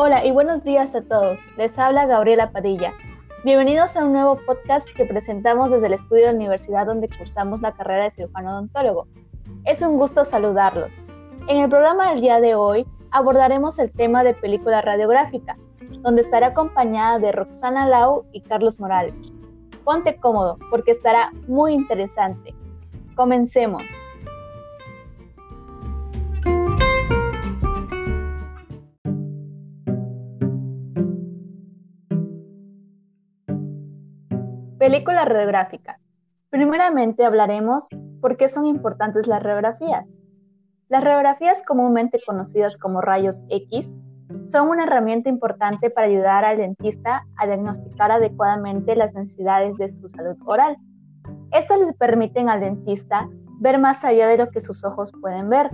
Hola y buenos días a todos. Les habla Gabriela Padilla. Bienvenidos a un nuevo podcast que presentamos desde el estudio de la universidad donde cursamos la carrera de cirujano odontólogo. Es un gusto saludarlos. En el programa del día de hoy abordaremos el tema de película radiográfica, donde estaré acompañada de Roxana Lau y Carlos Morales. Ponte cómodo porque estará muy interesante. Comencemos. Película radiográfica. Primeramente hablaremos por qué son importantes las radiografías. Las radiografías, comúnmente conocidas como rayos X, son una herramienta importante para ayudar al dentista a diagnosticar adecuadamente las necesidades de su salud oral. Estas les permiten al dentista ver más allá de lo que sus ojos pueden ver.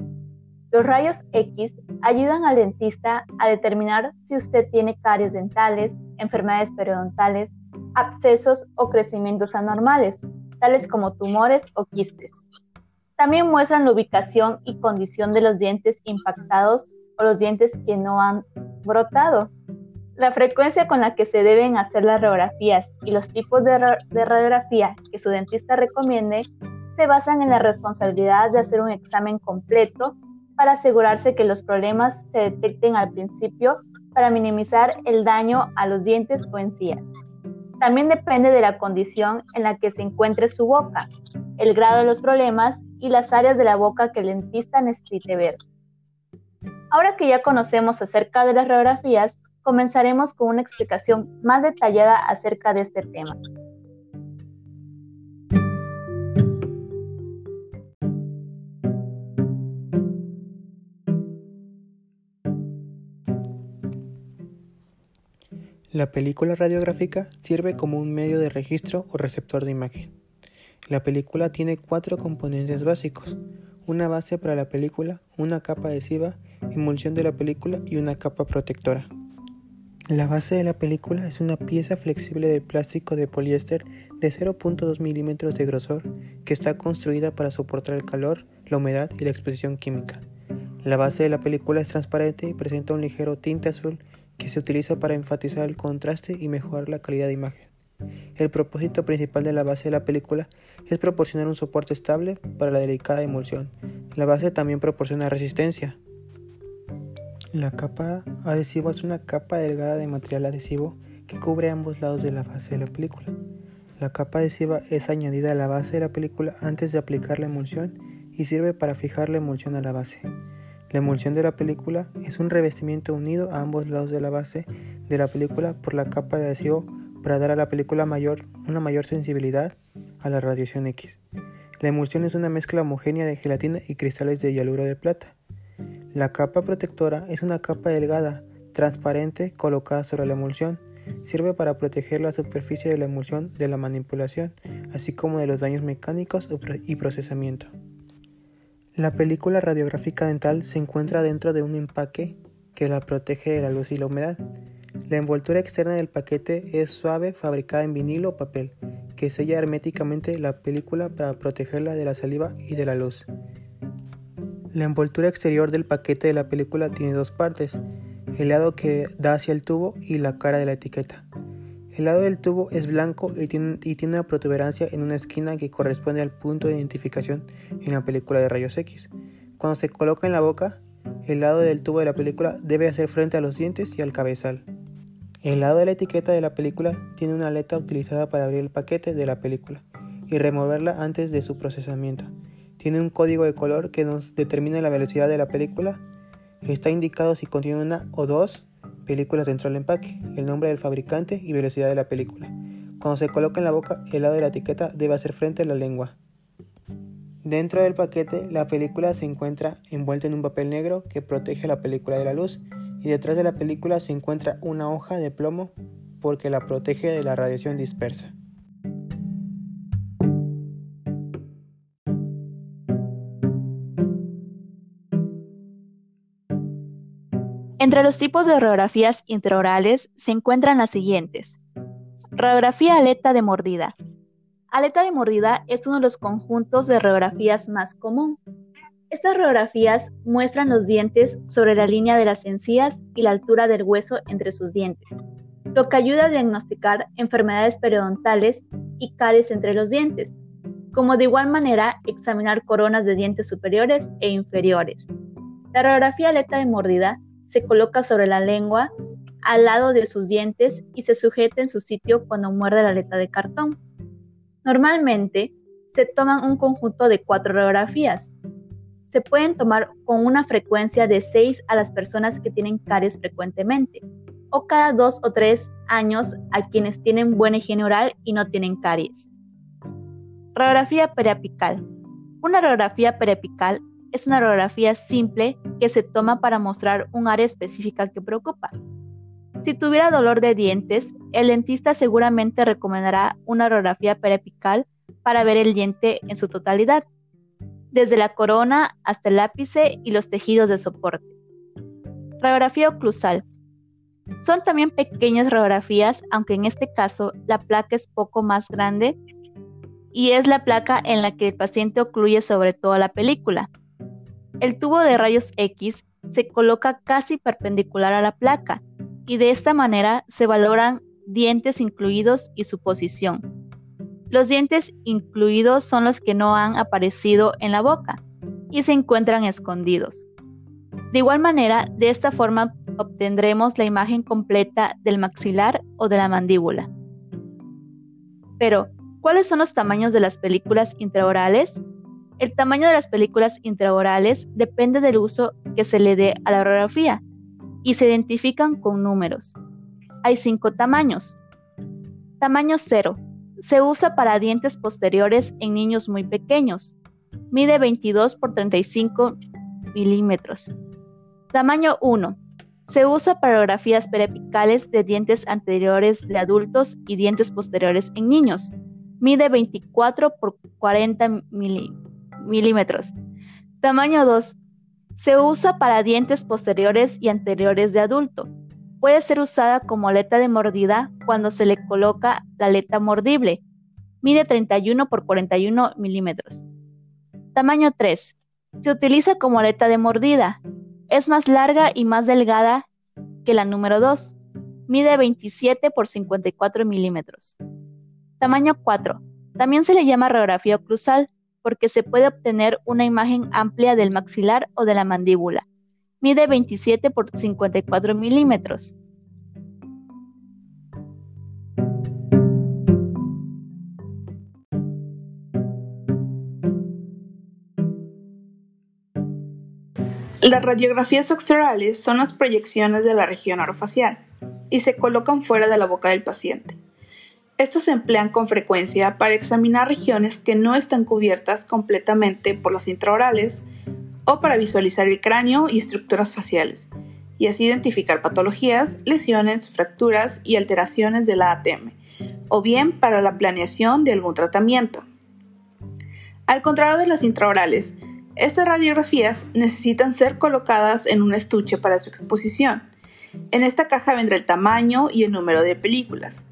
Los rayos X ayudan al dentista a determinar si usted tiene caries dentales, enfermedades periodontales, abscesos o crecimientos anormales, tales como tumores o quistes. También muestran la ubicación y condición de los dientes impactados o los dientes que no han brotado. La frecuencia con la que se deben hacer las radiografías y los tipos de, radiografía que su dentista recomiende se basan en la responsabilidad de hacer un examen completo para asegurarse que los problemas se detecten al principio para minimizar el daño a los dientes o encías. También depende de la condición en la que se encuentre su boca, el grado de los problemas y las áreas de la boca que el dentista necesite ver. Ahora que ya conocemos acerca de las radiografías, comenzaremos con una explicación más detallada acerca de este tema. La película radiográfica sirve como un medio de registro o receptor de imagen. La película tiene cuatro componentes básicos, una base para la película, una capa adhesiva, emulsión de la película y una capa protectora. La base de la película es una pieza flexible de plástico de poliéster de 0.2 milímetros de grosor que está construida para soportar el calor, la humedad y la exposición química. La base de la película es transparente y presenta un ligero tinte azul que se utiliza para enfatizar el contraste y mejorar la calidad de imagen. El propósito principal de la base de la película es proporcionar un soporte estable para la delicada emulsión. La base también proporciona resistencia. La capa adhesiva es una capa delgada de material adhesivo que cubre ambos lados de la base de la película. La capa adhesiva es añadida a la base de la película antes de aplicar la emulsión y sirve para fijar la emulsión a la base. La emulsión de la película es un revestimiento unido a ambos lados de la base de la película por la capa de adhesivo para dar a la película mayor, una mayor sensibilidad a la radiación X. La emulsión es una mezcla homogénea de gelatina y cristales de hialuro de plata. La capa protectora es una capa delgada, transparente, colocada sobre la emulsión. Sirve para proteger la superficie de la emulsión de la manipulación, así como de los daños mecánicos y procesamiento. La película radiográfica dental se encuentra dentro de un empaque que la protege de la luz y la humedad. La envoltura externa del paquete es suave, fabricada en vinilo o papel, que sella herméticamente la película para protegerla de la saliva y de la luz. La envoltura exterior del paquete de la película tiene dos partes, el lado que da hacia el tubo y la cara de la etiqueta. El lado del tubo es blanco y tiene, una protuberancia en una esquina que corresponde al punto de identificación en la película de rayos X. Cuando se coloca en la boca, el lado del tubo de la película debe hacer frente a los dientes y al cabezal. El lado de la etiqueta de la película tiene una aleta utilizada para abrir el paquete de la película y removerla antes de su procesamiento. Tiene un código de color que nos determina la velocidad de la película. Está indicado si contiene una o dos películas dentro del empaque, el nombre del fabricante y velocidad de la película. Cuando se coloca en la boca, el lado de la etiqueta debe hacer frente a la lengua. Dentro del paquete, la película se encuentra envuelta en un papel negro que protege la película de la luz y detrás de la película se encuentra una hoja de plomo porque la protege de la radiación dispersa. Entre los tipos de radiografías intraorales se encuentran las siguientes. Radiografía aleta de mordida. Aleta de mordida es uno de los conjuntos de radiografías más común. Estas radiografías muestran los dientes sobre la línea de las encías y la altura del hueso entre sus dientes, lo que ayuda a diagnosticar enfermedades periodontales y caries entre los dientes, como de igual manera examinar coronas de dientes superiores e inferiores. La radiografía aleta de mordida se coloca sobre la lengua al lado de sus dientes y se sujeta en su sitio cuando muerde la aleta de cartón. Normalmente se toman un conjunto de cuatro radiografías. Se pueden tomar con una frecuencia de 6 a las personas que tienen caries frecuentemente, o cada dos o tres años a quienes tienen buena higiene oral y no tienen caries. Radiografía periapical. Una radiografía periapical es una radiografía simple que se toma para mostrar un área específica que preocupa. Si tuviera dolor de dientes, el dentista seguramente recomendará una radiografía periapical para ver el diente en su totalidad, desde la corona hasta el ápice y los tejidos de soporte. Radiografía oclusal. Son también pequeñas radiografías, aunque en este caso la placa es poco más grande y es la placa en la que el paciente ocluye sobre toda la película. El tubo de rayos X se coloca casi perpendicular a la placa y de esta manera se valoran dientes incluidos y su posición. Los dientes incluidos son los que no han aparecido en la boca y se encuentran escondidos. De igual manera, de esta forma obtendremos la imagen completa del maxilar o de la mandíbula. Pero, ¿Cuáles son los tamaños de las películas intraorales? El tamaño de las películas intraorales depende del uso que se le dé a la radiografía y se identifican con números. Hay cinco tamaños. Tamaño 0. Se usa para dientes posteriores en niños muy pequeños. Mide 22 por 35 milímetros. Tamaño 1. Se usa para radiografías peripicales de dientes anteriores de adultos y dientes posteriores en niños. Mide 24 por 40 milímetros. Tamaño 2. Se usa para dientes posteriores y anteriores de adulto. Puede ser usada como aleta de mordida cuando se le coloca la aleta mordible. Mide 31 por 41 milímetros. Tamaño 3. Se utiliza como aleta de mordida. Es más larga y más delgada que la número 2. Mide 27 por 54 milímetros. Tamaño 4. También se le llama radiografía oclusal porque se puede obtener una imagen amplia del maxilar o de la mandíbula. Mide 27 por 54 milímetros. Las radiografías extraorales son las proyecciones de la región orofacial y se colocan fuera de la boca del paciente. Estos se emplean con frecuencia para examinar regiones que no están cubiertas completamente por los intraorales o para visualizar el cráneo y estructuras faciales, y así identificar patologías, lesiones, fracturas y alteraciones de la ATM, o bien para la planeación de algún tratamiento. Al contrario de las intraorales, estas radiografías necesitan ser colocadas en un estuche para su exposición. En esta caja vendrá el tamaño y el número de películas.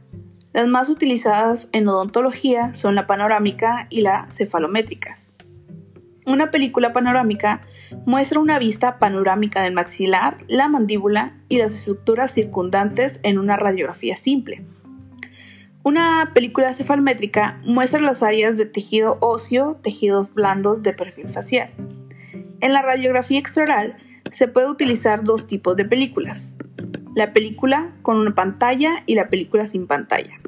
Las más utilizadas en odontología son la panorámica y la cefalométricas. Una película panorámica muestra una vista panorámica del maxilar, la mandíbula y las estructuras circundantes en una radiografía simple. Una película cefalométrica muestra las áreas de tejido óseo, tejidos blandos de perfil facial. En la radiografía extraoral se puede utilizar dos tipos de películas, la película con una pantalla y la película sin pantalla.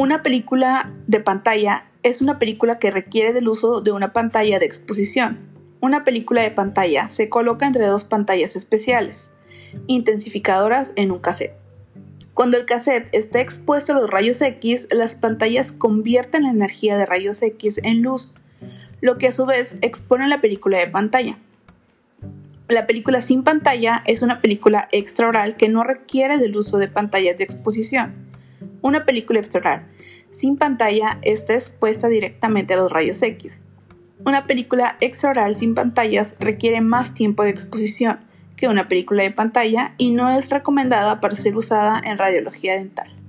Una película de pantalla es una película que requiere del uso de una pantalla de exposición. Una película de pantalla se coloca entre dos pantallas especiales, intensificadoras en un cassette. Cuando el cassette está expuesto a los rayos X, las pantallas convierten la energía de rayos X en luz, lo que a su vez expone la película de pantalla. La película sin pantalla es una película extraoral que no requiere del uso de pantallas de exposición. Una película extraoral sin pantalla está expuesta directamente a los rayos X. Una película extraoral sin pantallas requiere más tiempo de exposición que una película de pantalla y no es recomendada para ser usada en radiología dental.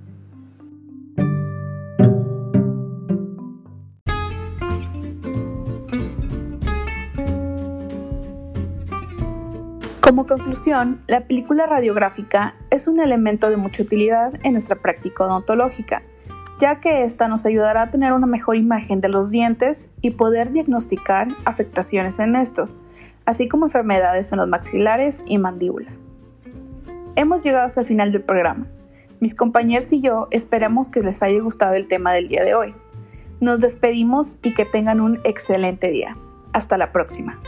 Como conclusión, la película radiográfica es un elemento de mucha utilidad en nuestra práctica odontológica, ya que esta nos ayudará a tener una mejor imagen de los dientes y poder diagnosticar afectaciones en estos, así como enfermedades en los maxilares y mandíbula. Hemos llegado hasta el final del programa. Mis compañeros y yo esperamos que les haya gustado el tema del día de hoy. Nos despedimos y que tengan un excelente día. Hasta la próxima.